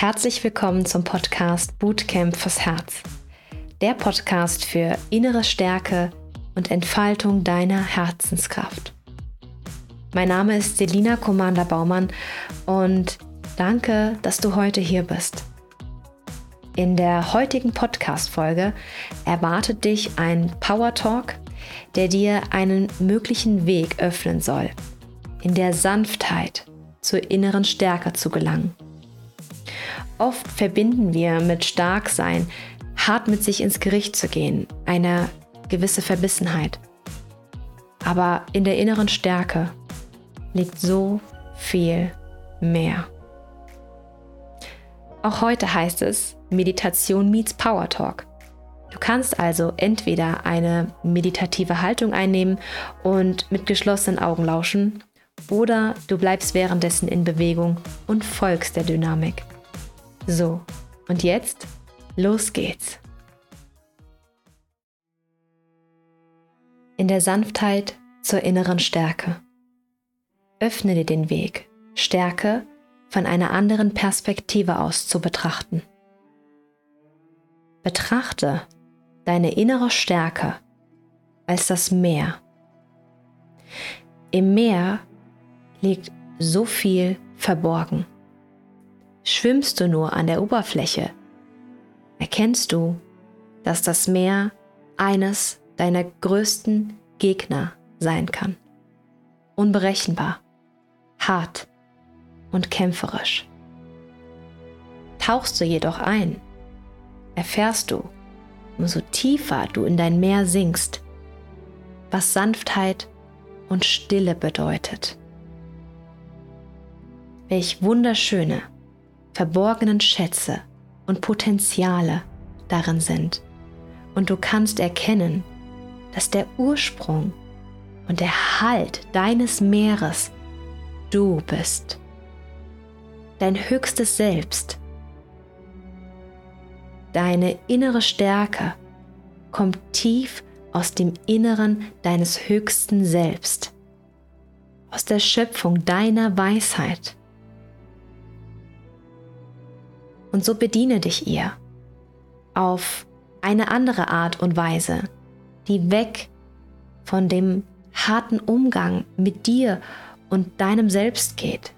Herzlich willkommen zum Podcast Bootcamp fürs Herz. Der Podcast für innere Stärke und Entfaltung deiner Herzenskraft. Mein Name ist Selina Commander Baumann und danke, dass du heute hier bist. In der heutigen Podcast-Folge erwartet dich ein Power Talk, der dir einen möglichen Weg öffnen soll, in der Sanftheit zur inneren Stärke zu gelangen. Oft verbinden wir mit Starksein, hart mit sich ins Gericht zu gehen, eine gewisse Verbissenheit. Aber in der inneren Stärke liegt so viel mehr. Auch heute heißt es Meditation meets Power Talk. Du kannst also entweder eine meditative Haltung einnehmen und mit geschlossenen Augen lauschen, oder du bleibst währenddessen in Bewegung und folgst der Dynamik. So, und jetzt, los geht's. In der Sanftheit zur inneren Stärke. Öffne dir den Weg, Stärke von einer anderen Perspektive aus zu betrachten. Betrachte deine innere Stärke als das Meer. Im Meer liegt so viel verborgen. Schwimmst du nur an der Oberfläche, erkennst du, dass das Meer eines deiner größten Gegner sein kann. Unberechenbar, hart und kämpferisch. Tauchst du jedoch ein, erfährst du, umso tiefer du in dein Meer sinkst, was Sanftheit und Stille bedeutet. Welch wunderschöne, verborgenen Schätze und Potenziale darin sind. Und du kannst erkennen, dass der Ursprung und der Halt deines Meeres du bist. Dein höchstes Selbst Deine innere Stärke kommt tief aus dem Inneren deines höchsten Selbst, aus der Schöpfung deiner Weisheit. Und so bediene dich ihr auf eine andere Art und Weise, die weg von dem harten Umgang mit dir und deinem Selbst geht,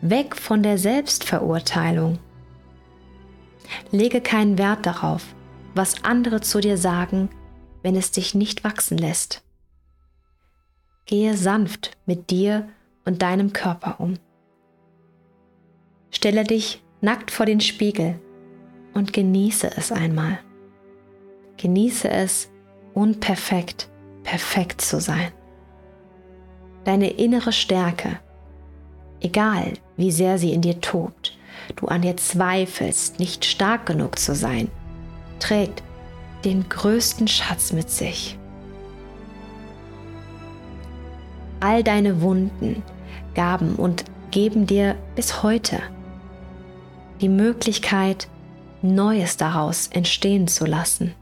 weg von der Selbstverurteilung Lege keinen Wert darauf, was andere zu dir sagen, wenn es dich nicht wachsen lässt. Gehe sanft mit dir und deinem Körper um. Stelle dich nackt vor den Spiegel und genieße es einmal. Genieße es, unperfekt, perfekt zu sein. Deine innere Stärke, egal wie sehr sie in dir tobt, du an dir zweifelst, nicht stark genug zu sein, trägt den größten Schatz mit sich. All deine Wunden gaben und geben dir bis heute die Möglichkeit, Neues daraus entstehen zu lassen.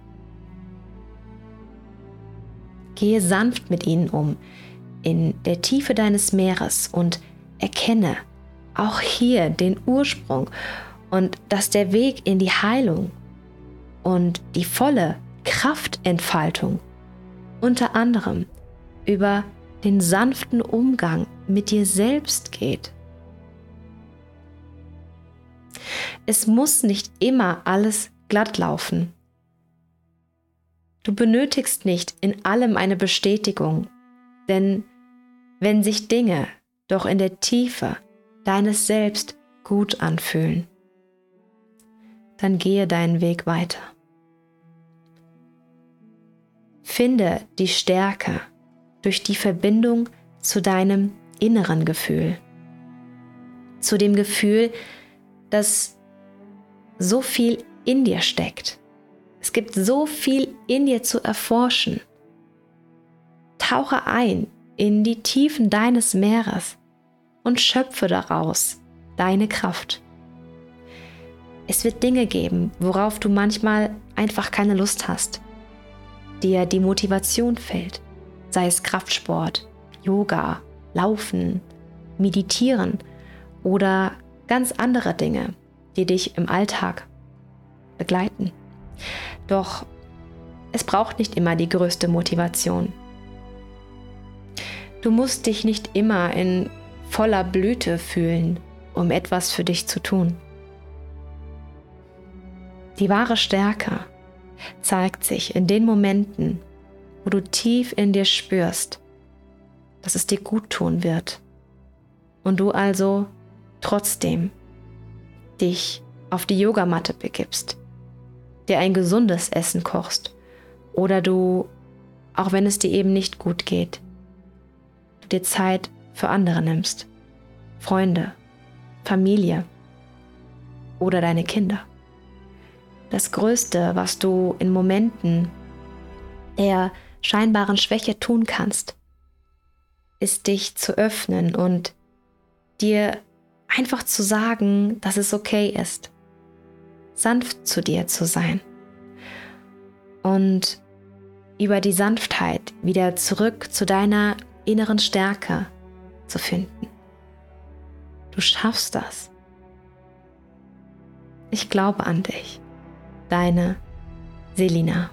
Gehe sanft mit ihnen um in der Tiefe deines Meeres und erkenne, auch hier den Ursprung und dass der Weg in die Heilung und die volle Kraftentfaltung unter anderem über den sanften Umgang mit dir selbst geht. Es muss nicht immer alles glatt laufen. Du benötigst nicht in allem eine Bestätigung, denn wenn sich Dinge doch in der Tiefe deines Selbst gut anfühlen, dann gehe deinen Weg weiter. Finde die Stärke durch die Verbindung zu deinem inneren Gefühl, zu dem Gefühl, dass so viel in dir steckt. Es gibt so viel in dir zu erforschen. Tauche ein in die Tiefen deines Meeres und schöpfe daraus deine Kraft. Es wird Dinge geben, worauf du manchmal einfach keine Lust hast, dir die Motivation fehlt, sei es Kraftsport, Yoga, Laufen, Meditieren oder ganz andere Dinge, die dich im Alltag begleiten. Doch es braucht nicht immer die größte Motivation. Du musst dich nicht immer in voller Blüte fühlen, um etwas für dich zu tun. Die wahre Stärke zeigt sich in den Momenten, wo du tief in dir spürst, dass es dir gut tun wird und du also trotzdem dich auf die Yogamatte begibst, dir ein gesundes Essen kochst oder du, auch wenn es dir eben nicht gut geht, du dir Zeit für andere nimmst, Freunde, Familie oder deine Kinder. Das Größte, was du in Momenten der scheinbaren Schwäche tun kannst, ist dich zu öffnen und dir einfach zu sagen, dass es okay ist, sanft zu dir zu sein und über die Sanftheit wieder zurück zu deiner inneren Stärke zu finden. Du schaffst das. Ich glaube an dich. Deine Selina.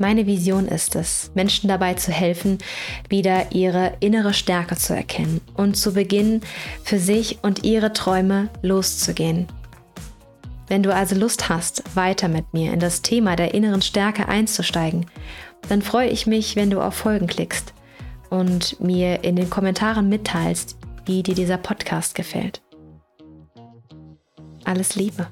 Meine Vision ist es, Menschen dabei zu helfen, wieder ihre innere Stärke zu erkennen und zu beginnen, für sich und ihre Träume loszugehen. Wenn du also Lust hast, weiter mit mir in das Thema der inneren Stärke einzusteigen, dann freue ich mich, wenn du auf Folgen klickst und mir in den Kommentaren mitteilst, wie dir dieser Podcast gefällt. Alles Liebe.